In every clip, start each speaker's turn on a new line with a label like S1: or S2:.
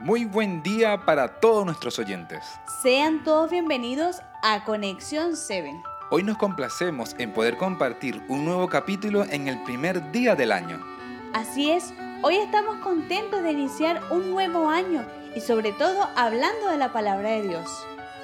S1: Muy buen día para todos nuestros oyentes.
S2: Sean todos bienvenidos a Conexión 7.
S1: Hoy nos complacemos en poder compartir un nuevo capítulo en el primer día del año.
S2: Así es, hoy estamos contentos de iniciar un nuevo año y sobre todo hablando de la palabra de Dios.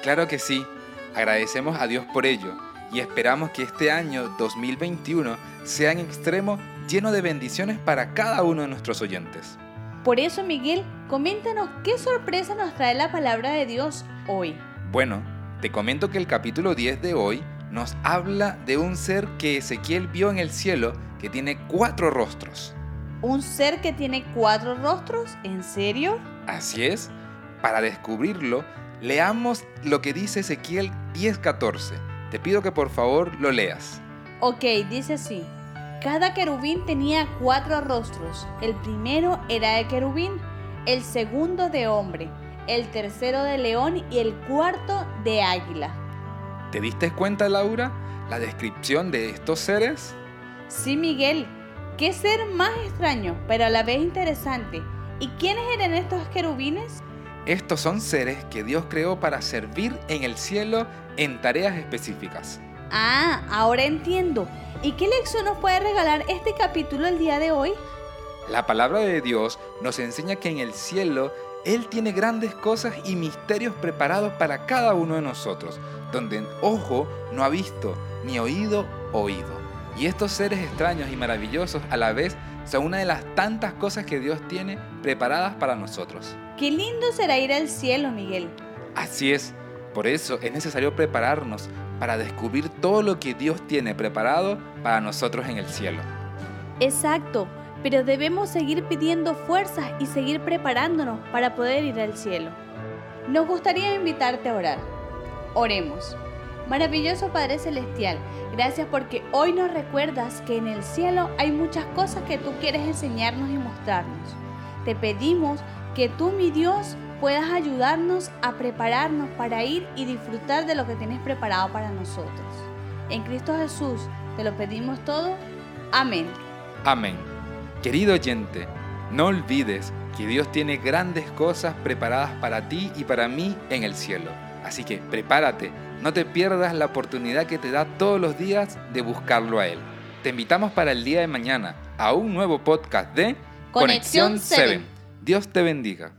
S1: Claro que sí, agradecemos a Dios por ello y esperamos que este año 2021 sea en extremo lleno de bendiciones para cada uno de nuestros oyentes.
S2: Por eso, Miguel, coméntanos qué sorpresa nos trae la palabra de Dios hoy.
S1: Bueno, te comento que el capítulo 10 de hoy nos habla de un ser que Ezequiel vio en el cielo que tiene cuatro rostros.
S2: ¿Un ser que tiene cuatro rostros? ¿En serio?
S1: Así es. Para descubrirlo, leamos lo que dice Ezequiel 10:14. Te pido que por favor lo leas.
S2: Ok, dice así. Cada querubín tenía cuatro rostros. El primero era de querubín, el segundo de hombre, el tercero de león y el cuarto de águila.
S1: ¿Te diste cuenta, Laura, la descripción de estos seres?
S2: Sí, Miguel. Qué ser más extraño, pero a la vez interesante. ¿Y quiénes eran estos querubines?
S1: Estos son seres que Dios creó para servir en el cielo en tareas específicas.
S2: Ah, ahora entiendo. ¿Y qué lección nos puede regalar este capítulo el día de hoy?
S1: La palabra de Dios nos enseña que en el cielo Él tiene grandes cosas y misterios preparados para cada uno de nosotros, donde ojo no ha visto, ni oído oído. Y estos seres extraños y maravillosos a la vez son una de las tantas cosas que Dios tiene preparadas para nosotros.
S2: Qué lindo será ir al cielo, Miguel.
S1: Así es, por eso es necesario prepararnos para descubrir todo lo que Dios tiene preparado para nosotros en el cielo.
S2: Exacto, pero debemos seguir pidiendo fuerzas y seguir preparándonos para poder ir al cielo. Nos gustaría invitarte a orar. Oremos. Maravilloso Padre Celestial, gracias porque hoy nos recuerdas que en el cielo hay muchas cosas que tú quieres enseñarnos y mostrarnos. Te pedimos que tú, mi Dios, puedas ayudarnos a prepararnos para ir y disfrutar de lo que tienes preparado para nosotros. En Cristo Jesús te lo pedimos todo. Amén.
S1: Amén. Querido oyente, no olvides que Dios tiene grandes cosas preparadas para ti y para mí en el cielo. Así que prepárate, no te pierdas la oportunidad que te da todos los días de buscarlo a Él. Te invitamos para el día de mañana a un nuevo podcast de
S2: Conexión 7.
S1: Dios te bendiga.